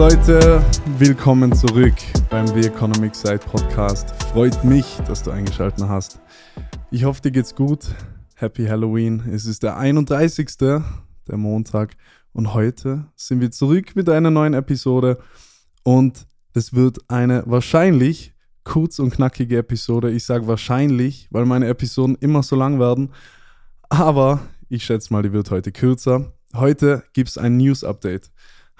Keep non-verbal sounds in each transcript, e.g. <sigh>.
Leute, willkommen zurück beim The Economic Side Podcast. Freut mich, dass du eingeschaltet hast. Ich hoffe, dir geht's gut. Happy Halloween. Es ist der 31. der Montag und heute sind wir zurück mit einer neuen Episode und es wird eine wahrscheinlich kurz und knackige Episode. Ich sage wahrscheinlich, weil meine Episoden immer so lang werden, aber ich schätze mal, die wird heute kürzer. Heute gibt es ein News-Update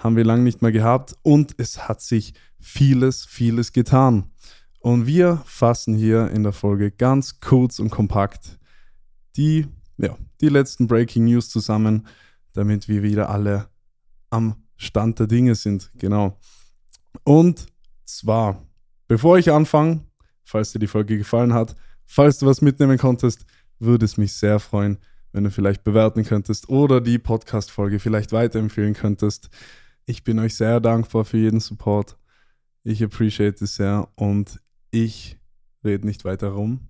haben wir lange nicht mehr gehabt und es hat sich vieles, vieles getan. Und wir fassen hier in der Folge ganz kurz und kompakt die, ja, die letzten Breaking News zusammen, damit wir wieder alle am Stand der Dinge sind. Genau. Und zwar, bevor ich anfange, falls dir die Folge gefallen hat, falls du was mitnehmen konntest, würde es mich sehr freuen, wenn du vielleicht bewerten könntest oder die Podcast-Folge vielleicht weiterempfehlen könntest. Ich bin euch sehr dankbar für jeden Support. Ich appreciate es sehr und ich rede nicht weiter rum.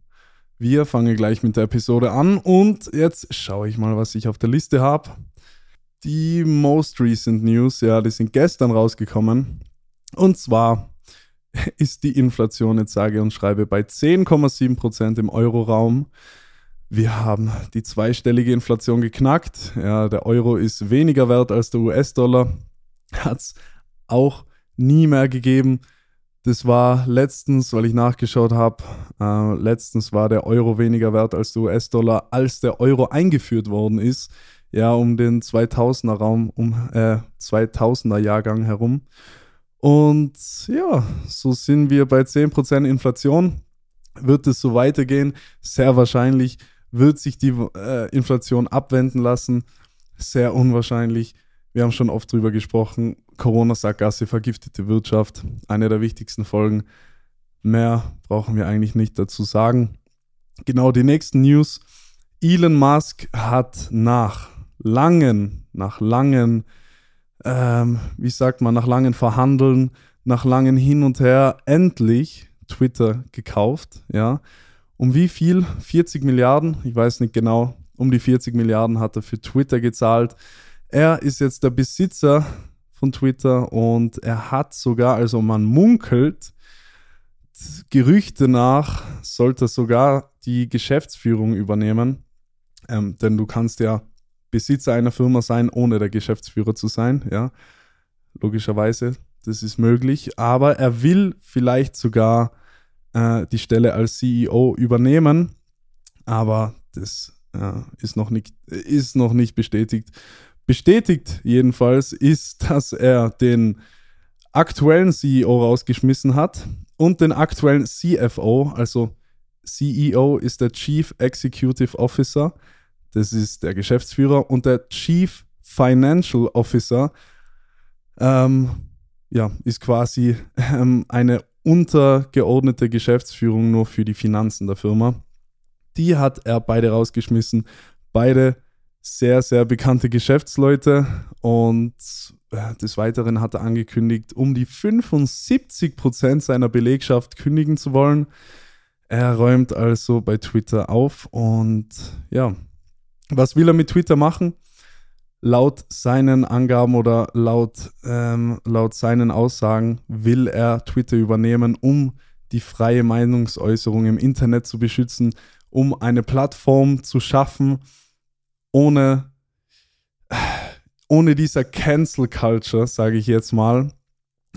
Wir fangen gleich mit der Episode an und jetzt schaue ich mal, was ich auf der Liste habe. Die most recent News, ja, die sind gestern rausgekommen. Und zwar <laughs> ist die Inflation jetzt sage und schreibe bei 10,7% im Euroraum. Wir haben die zweistellige Inflation geknackt. Ja, der Euro ist weniger wert als der US-Dollar hat es auch nie mehr gegeben. Das war letztens, weil ich nachgeschaut habe, äh, letztens war der Euro weniger wert als der US-Dollar, als der Euro eingeführt worden ist. Ja, um den 2000er Raum, um äh, 2000er Jahrgang herum. Und ja, so sind wir bei 10% Inflation. Wird es so weitergehen? Sehr wahrscheinlich wird sich die äh, Inflation abwenden lassen. Sehr unwahrscheinlich wir haben schon oft drüber gesprochen. Corona-Sackgasse, vergiftete Wirtschaft, eine der wichtigsten Folgen. Mehr brauchen wir eigentlich nicht dazu sagen. Genau die nächsten News. Elon Musk hat nach langen, nach langen, ähm, wie sagt man, nach langen Verhandeln, nach langen Hin und Her endlich Twitter gekauft. Ja, um wie viel? 40 Milliarden? Ich weiß nicht genau. Um die 40 Milliarden hat er für Twitter gezahlt. Er ist jetzt der Besitzer von Twitter und er hat sogar, also man munkelt, Gerüchte nach, sollte sogar die Geschäftsführung übernehmen. Ähm, denn du kannst ja Besitzer einer Firma sein, ohne der Geschäftsführer zu sein, ja. Logischerweise, das ist möglich. Aber er will vielleicht sogar äh, die Stelle als CEO übernehmen. Aber das äh, ist, noch nicht, ist noch nicht bestätigt. Bestätigt jedenfalls ist, dass er den aktuellen CEO rausgeschmissen hat und den aktuellen CFO, also CEO ist der Chief Executive Officer, das ist der Geschäftsführer, und der Chief Financial Officer ähm, ja, ist quasi ähm, eine untergeordnete Geschäftsführung nur für die Finanzen der Firma. Die hat er beide rausgeschmissen. Beide sehr, sehr bekannte Geschäftsleute und äh, des Weiteren hat er angekündigt, um die 75 Prozent seiner Belegschaft kündigen zu wollen. Er räumt also bei Twitter auf und ja, was will er mit Twitter machen? Laut seinen Angaben oder laut, ähm, laut seinen Aussagen will er Twitter übernehmen, um die freie Meinungsäußerung im Internet zu beschützen, um eine Plattform zu schaffen, ohne, <sighs> ohne dieser Cancel Culture, sage ich jetzt mal.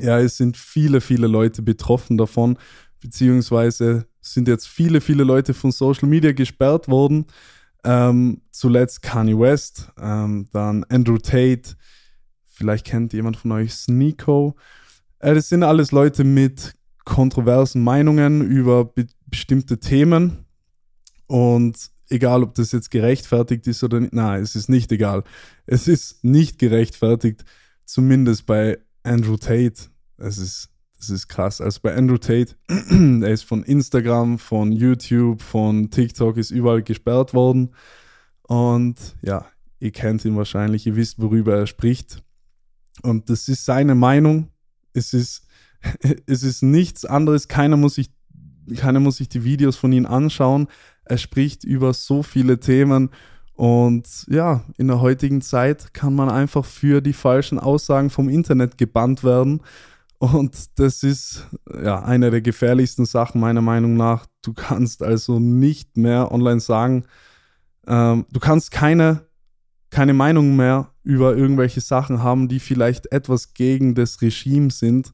Ja, es sind viele, viele Leute betroffen davon, beziehungsweise sind jetzt viele, viele Leute von Social Media gesperrt worden. Ähm, zuletzt Kanye West, ähm, dann Andrew Tate, vielleicht kennt jemand von euch Sneeko. Äh, das sind alles Leute mit kontroversen Meinungen über be bestimmte Themen. Und egal ob das jetzt gerechtfertigt ist oder nicht. Nein, es ist nicht egal. Es ist nicht gerechtfertigt, zumindest bei Andrew Tate. Es ist, das ist krass. Also bei Andrew Tate, <clears throat> er ist von Instagram, von YouTube, von TikTok, ist überall gesperrt worden. Und ja, ihr kennt ihn wahrscheinlich, ihr wisst, worüber er spricht. Und das ist seine Meinung. Es ist, <laughs> es ist nichts anderes. Keiner muss sich, keiner muss sich die Videos von ihm anschauen. Er spricht über so viele Themen Und ja, in der heutigen Zeit kann man einfach für die falschen Aussagen vom Internet gebannt werden. Und das ist ja eine der gefährlichsten Sachen meiner Meinung nach. Du kannst also nicht mehr online sagen, ähm, du kannst keine, keine Meinung mehr über irgendwelche Sachen haben, die vielleicht etwas gegen das Regime sind.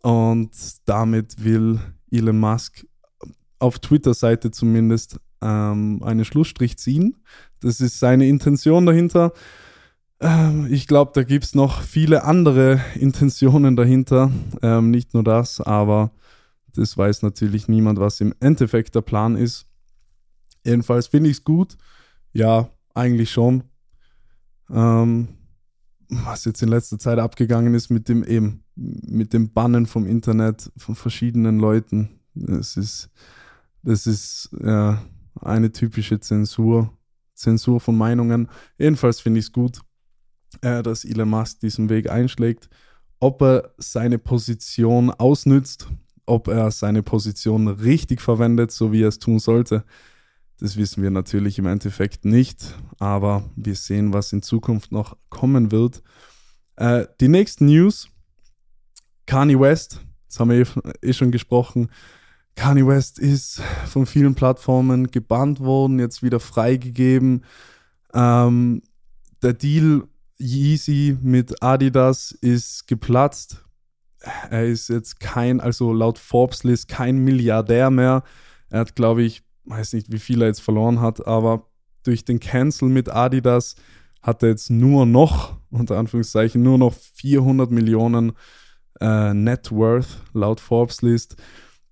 Und damit will Elon Musk auf Twitter-Seite zumindest ähm, einen Schlussstrich ziehen. Das ist seine Intention dahinter. Ähm, ich glaube, da gibt es noch viele andere Intentionen dahinter. Ähm, nicht nur das, aber das weiß natürlich niemand, was im Endeffekt der Plan ist. Jedenfalls finde ich es gut. Ja, eigentlich schon. Ähm, was jetzt in letzter Zeit abgegangen ist mit dem eben, mit dem Bannen vom Internet von verschiedenen Leuten. Das ist, das ist ja, eine typische Zensur, Zensur von Meinungen. Jedenfalls finde ich es gut, äh, dass Elon Musk diesen Weg einschlägt. Ob er seine Position ausnützt, ob er seine Position richtig verwendet, so wie er es tun sollte, das wissen wir natürlich im Endeffekt nicht, aber wir sehen, was in Zukunft noch kommen wird. Äh, die nächsten News, Kanye West, das haben wir eh, eh schon gesprochen, Kanye West ist von vielen Plattformen gebannt worden, jetzt wieder freigegeben. Ähm, der Deal Yeezy mit Adidas ist geplatzt. Er ist jetzt kein, also laut Forbes List, kein Milliardär mehr. Er hat, glaube ich, weiß nicht, wie viel er jetzt verloren hat, aber durch den Cancel mit Adidas hat er jetzt nur noch, unter Anführungszeichen, nur noch 400 Millionen äh, Net Worth laut Forbes List.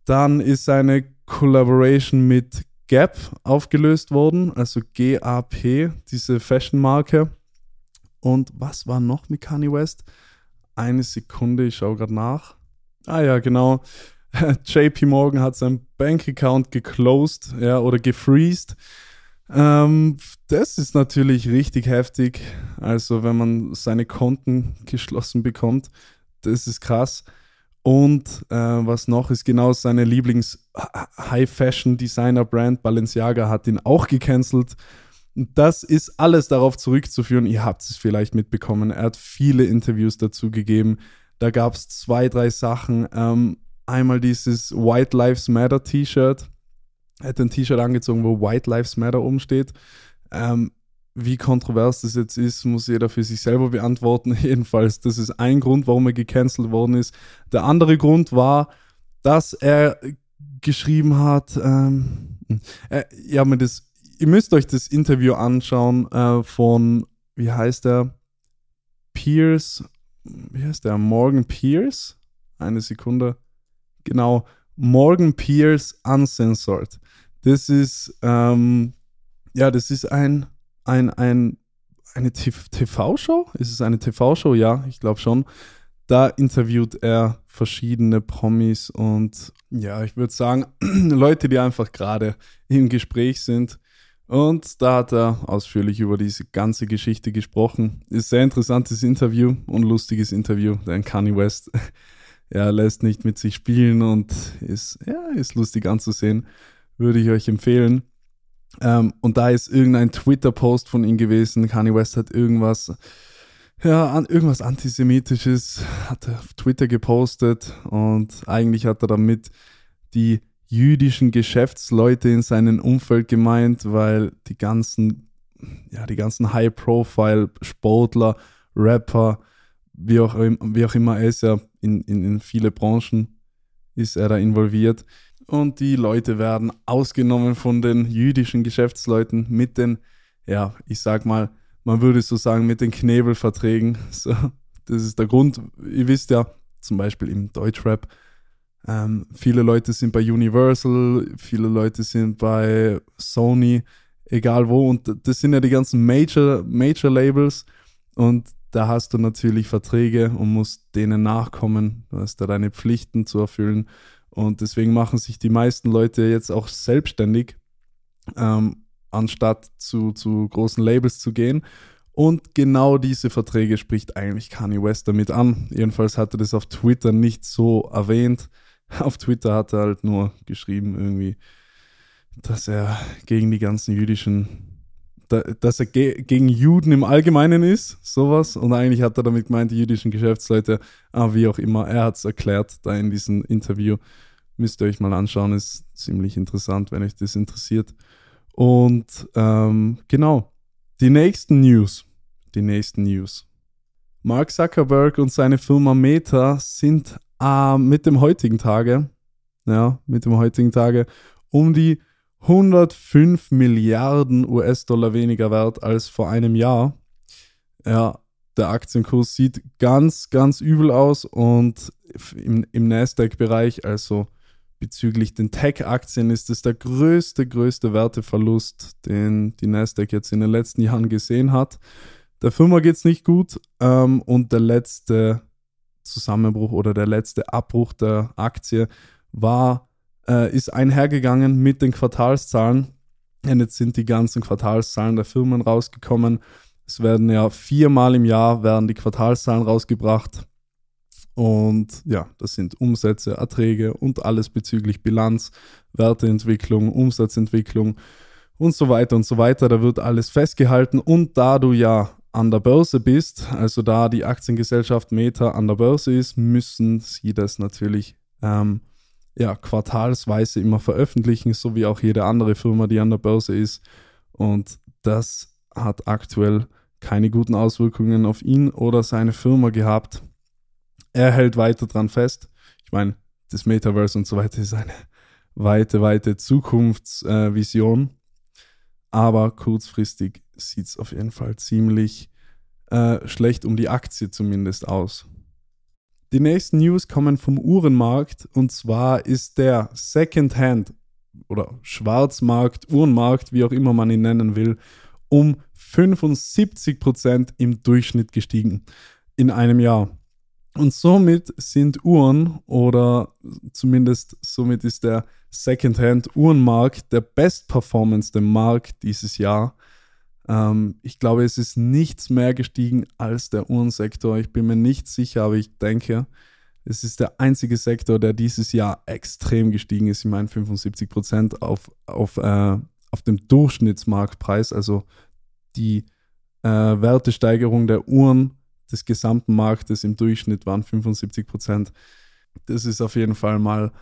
Dann ist eine Collaboration mit Gap aufgelöst worden, also GAP, diese Fashion-Marke. Und was war noch mit Kanye West? Eine Sekunde, ich schaue gerade nach. Ah ja, genau. <laughs> JP Morgan hat seinen Bankaccount geclosed, ja, oder gefreezed. Ähm, das ist natürlich richtig heftig. Also, wenn man seine Konten <laughs> geschlossen bekommt, das ist krass. Und äh, was noch ist, genau seine Lieblings-High-Fashion-Designer-Brand Balenciaga hat ihn auch gecancelt. Das ist alles darauf zurückzuführen. Ihr habt es vielleicht mitbekommen. Er hat viele Interviews dazu gegeben. Da gab es zwei, drei Sachen. Ähm, einmal dieses White Lives Matter T-Shirt. Er hat ein T-Shirt angezogen, wo White Lives Matter umsteht. Ähm, wie kontrovers das jetzt ist, muss jeder für sich selber beantworten. <laughs> Jedenfalls, das ist ein Grund, warum er gecancelt worden ist. Der andere Grund war, dass er geschrieben hat, ähm, äh, ja, mir das, ihr müsst euch das Interview anschauen äh, von, wie heißt der? Pierce, wie heißt der? Morgan Pierce? Eine Sekunde. Genau, Morgan Pierce Uncensored. Das ist, ähm, ja, das ist ein ein, ein, eine TV-Show? Ist es eine TV-Show? Ja, ich glaube schon. Da interviewt er verschiedene Promis und ja, ich würde sagen, <clears throat> Leute, die einfach gerade im Gespräch sind. Und da hat er ausführlich über diese ganze Geschichte gesprochen. Ist sehr interessantes Interview und lustiges Interview, denn Kanye West <laughs> ja, lässt nicht mit sich spielen und ist, ja, ist lustig anzusehen. Würde ich euch empfehlen. Ähm, und da ist irgendein Twitter-Post von ihm gewesen. Kanye West hat irgendwas, ja, an, irgendwas Antisemitisches hat er auf Twitter gepostet und eigentlich hat er damit die jüdischen Geschäftsleute in seinem Umfeld gemeint, weil die ganzen, ja, die ganzen High-Profile-Sportler, Rapper, wie auch, wie auch immer, er ist ja in, in, in viele Branchen, ist er da involviert und die Leute werden ausgenommen von den jüdischen Geschäftsleuten mit den, ja, ich sag mal, man würde so sagen, mit den Knebelverträgen. <laughs> So, das ist der Grund. Ihr wisst ja, zum Beispiel im Deutschrap, ähm, viele Leute sind bei Universal, viele Leute sind bei Sony, egal wo. Und das sind ja die ganzen Major, Major Labels. Und da hast du natürlich Verträge und musst denen nachkommen. Du hast da deine Pflichten zu erfüllen. Und deswegen machen sich die meisten Leute jetzt auch selbstständig, ähm, anstatt zu, zu großen Labels zu gehen. Und genau diese Verträge spricht eigentlich Kanye West damit an. Jedenfalls hat er das auf Twitter nicht so erwähnt. <laughs> Auf Twitter hat er halt nur geschrieben irgendwie, dass er gegen die ganzen jüdischen da, dass er ge gegen Juden im Allgemeinen ist, sowas. Und eigentlich hat er damit gemeint, die jüdischen Geschäftsleute, ah, wie auch immer. Er hat es erklärt da in diesem Interview. Müsst ihr euch mal anschauen, ist ziemlich interessant, wenn euch das interessiert. Und ähm, genau, die nächsten News. Die nächsten News. Mark Zuckerberg und seine Firma Meta sind äh, mit dem heutigen Tage, ja, mit dem heutigen Tage um die 105 Milliarden US-Dollar weniger wert als vor einem Jahr. Ja, der Aktienkurs sieht ganz, ganz übel aus und im, im Nasdaq-Bereich, also bezüglich den Tech-Aktien, ist es der größte, größte Werteverlust, den die Nasdaq jetzt in den letzten Jahren gesehen hat. Der Firma geht es nicht gut ähm, und der letzte Zusammenbruch oder der letzte Abbruch der Aktie war äh, ist einhergegangen mit den Quartalszahlen. Und jetzt sind die ganzen Quartalszahlen der Firmen rausgekommen. Es werden ja viermal im Jahr werden die Quartalszahlen rausgebracht. Und ja, das sind Umsätze, Erträge und alles bezüglich Bilanz, Werteentwicklung, Umsatzentwicklung und so weiter und so weiter. Da wird alles festgehalten. Und da du ja an der Börse bist, also da die Aktiengesellschaft Meta an der Börse ist, müssen sie das natürlich ähm, ja, quartalsweise immer veröffentlichen, so wie auch jede andere Firma, die an der Börse ist. Und das hat aktuell keine guten Auswirkungen auf ihn oder seine Firma gehabt. Er hält weiter dran fest. Ich meine, das Metaverse und so weiter ist eine weite, weite Zukunftsvision. Aber kurzfristig sieht es auf jeden Fall ziemlich äh, schlecht um die Aktie zumindest aus. Die nächsten News kommen vom Uhrenmarkt und zwar ist der Secondhand oder Schwarzmarkt, Uhrenmarkt, wie auch immer man ihn nennen will, um 75% im Durchschnitt gestiegen in einem Jahr. Und somit sind Uhren oder zumindest somit ist der Secondhand Uhrenmarkt der bestperformendste Markt dieses Jahr ähm, ich glaube, es ist nichts mehr gestiegen als der Uhrensektor. Ich bin mir nicht sicher, aber ich denke, es ist der einzige Sektor, der dieses Jahr extrem gestiegen ist. Ich meine 75 Prozent auf, auf, äh, auf dem Durchschnittsmarktpreis, also die äh, Wertesteigerung der Uhren des gesamten Marktes im Durchschnitt waren 75 Prozent. Das ist auf jeden Fall mal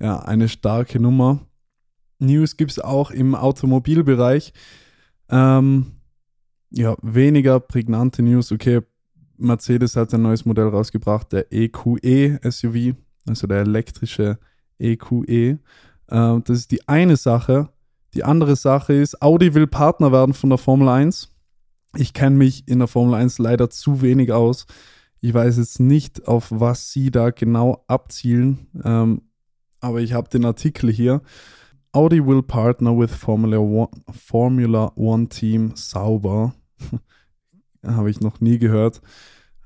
ja, eine starke Nummer. News gibt es auch im Automobilbereich. Ähm, ja, weniger prägnante News. Okay, Mercedes hat ein neues Modell rausgebracht, der EQE SUV, also der elektrische EQE. Ähm, das ist die eine Sache. Die andere Sache ist, Audi will Partner werden von der Formel 1. Ich kenne mich in der Formel 1 leider zu wenig aus. Ich weiß jetzt nicht, auf was sie da genau abzielen, ähm, aber ich habe den Artikel hier. Audi will partner with Formula One, Formula One Team Sauber. <laughs> Habe ich noch nie gehört.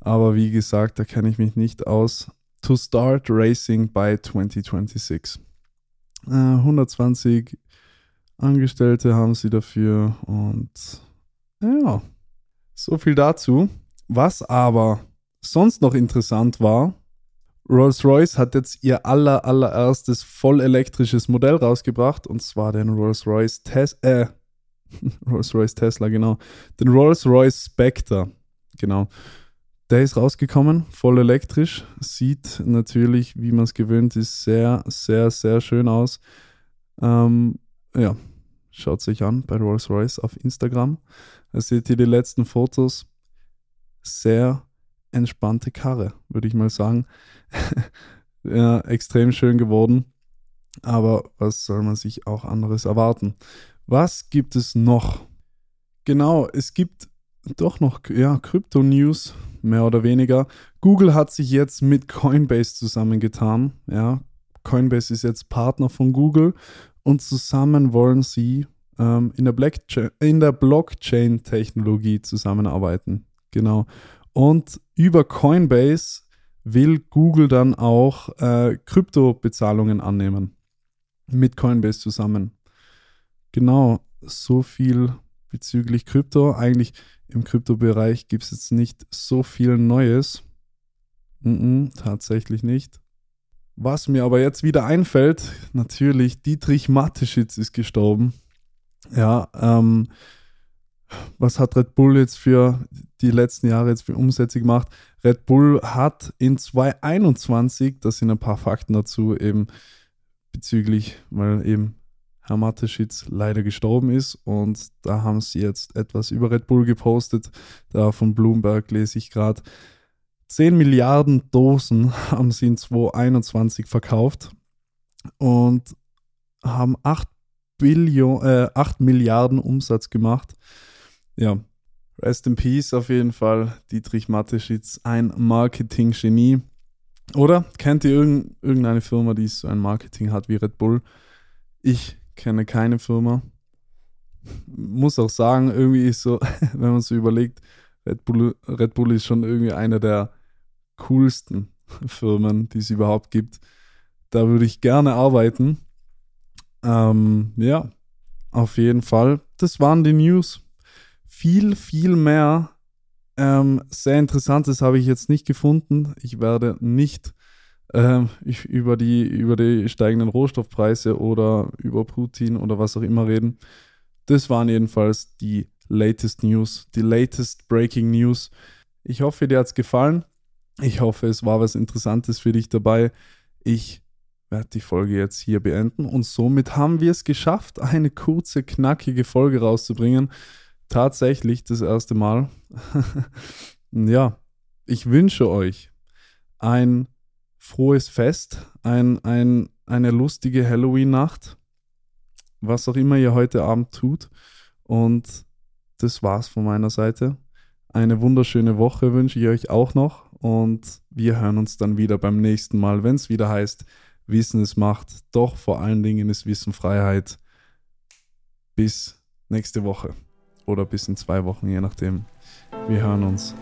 Aber wie gesagt, da kenne ich mich nicht aus. To start racing by 2026. Äh, 120 Angestellte haben sie dafür und ja, so viel dazu. Was aber sonst noch interessant war, Rolls-Royce hat jetzt ihr aller, allererstes voll elektrisches Modell rausgebracht und zwar den Rolls-Royce Tes äh, <laughs> Rolls-Royce Tesla, genau. Den Rolls-Royce Spectre, genau. Der ist rausgekommen, voll elektrisch. Sieht natürlich, wie man es gewöhnt ist, sehr, sehr, sehr schön aus. Ähm, ja, schaut sich an bei Rolls-Royce auf Instagram. Da seht ihr die letzten Fotos. Sehr entspannte Karre, würde ich mal sagen. <laughs> ja, extrem schön geworden. Aber was soll man sich auch anderes erwarten? Was gibt es noch? Genau, es gibt doch noch ja, Krypto-News, mehr oder weniger. Google hat sich jetzt mit Coinbase zusammengetan. Ja, Coinbase ist jetzt Partner von Google und zusammen wollen sie ähm, in der Blockchain-Technologie zusammenarbeiten. Genau. Und über Coinbase will Google dann auch äh, Kryptobezahlungen annehmen. Mit Coinbase zusammen. Genau, so viel bezüglich Krypto. Eigentlich im Kryptobereich gibt es jetzt nicht so viel Neues. Mm -mm, tatsächlich nicht. Was mir aber jetzt wieder einfällt, natürlich, Dietrich Mateschitz ist gestorben. Ja, ähm, was hat Red Bull jetzt für die letzten Jahre jetzt für Umsätze gemacht? Red Bull hat in 2021, das sind ein paar Fakten dazu, eben bezüglich, weil eben Herr Mateschitz leider gestorben ist und da haben sie jetzt etwas über Red Bull gepostet. Da von Bloomberg lese ich gerade. 10 Milliarden Dosen <laughs> haben sie in 2021 verkauft und haben 8, Billion, äh, 8 Milliarden Umsatz gemacht. Ja, rest in peace auf jeden Fall. Dietrich Mateschitz, ein Marketing-Genie. Oder kennt ihr irgendeine Firma, die so ein Marketing hat wie Red Bull? Ich kenne keine Firma. Muss auch sagen, irgendwie ist so, <laughs> wenn man so überlegt, Red Bull, Red Bull ist schon irgendwie eine der coolsten Firmen, die es überhaupt gibt. Da würde ich gerne arbeiten. Ähm, ja, auf jeden Fall. Das waren die News. Viel, viel mehr ähm, sehr interessantes habe ich jetzt nicht gefunden. Ich werde nicht ähm, über, die, über die steigenden Rohstoffpreise oder über Putin oder was auch immer reden. Das waren jedenfalls die latest News, die latest Breaking News. Ich hoffe, dir hat es gefallen. Ich hoffe, es war was Interessantes für dich dabei. Ich werde die Folge jetzt hier beenden und somit haben wir es geschafft, eine kurze, knackige Folge rauszubringen. Tatsächlich das erste Mal. <laughs> ja, ich wünsche euch ein frohes Fest, ein, ein, eine lustige Halloween-Nacht, was auch immer ihr heute Abend tut. Und das war's von meiner Seite. Eine wunderschöne Woche wünsche ich euch auch noch und wir hören uns dann wieder beim nächsten Mal, wenn es wieder heißt, Wissen ist Macht, doch vor allen Dingen ist Wissen Freiheit. Bis nächste Woche oder bis in zwei Wochen, je nachdem. Wir hören uns.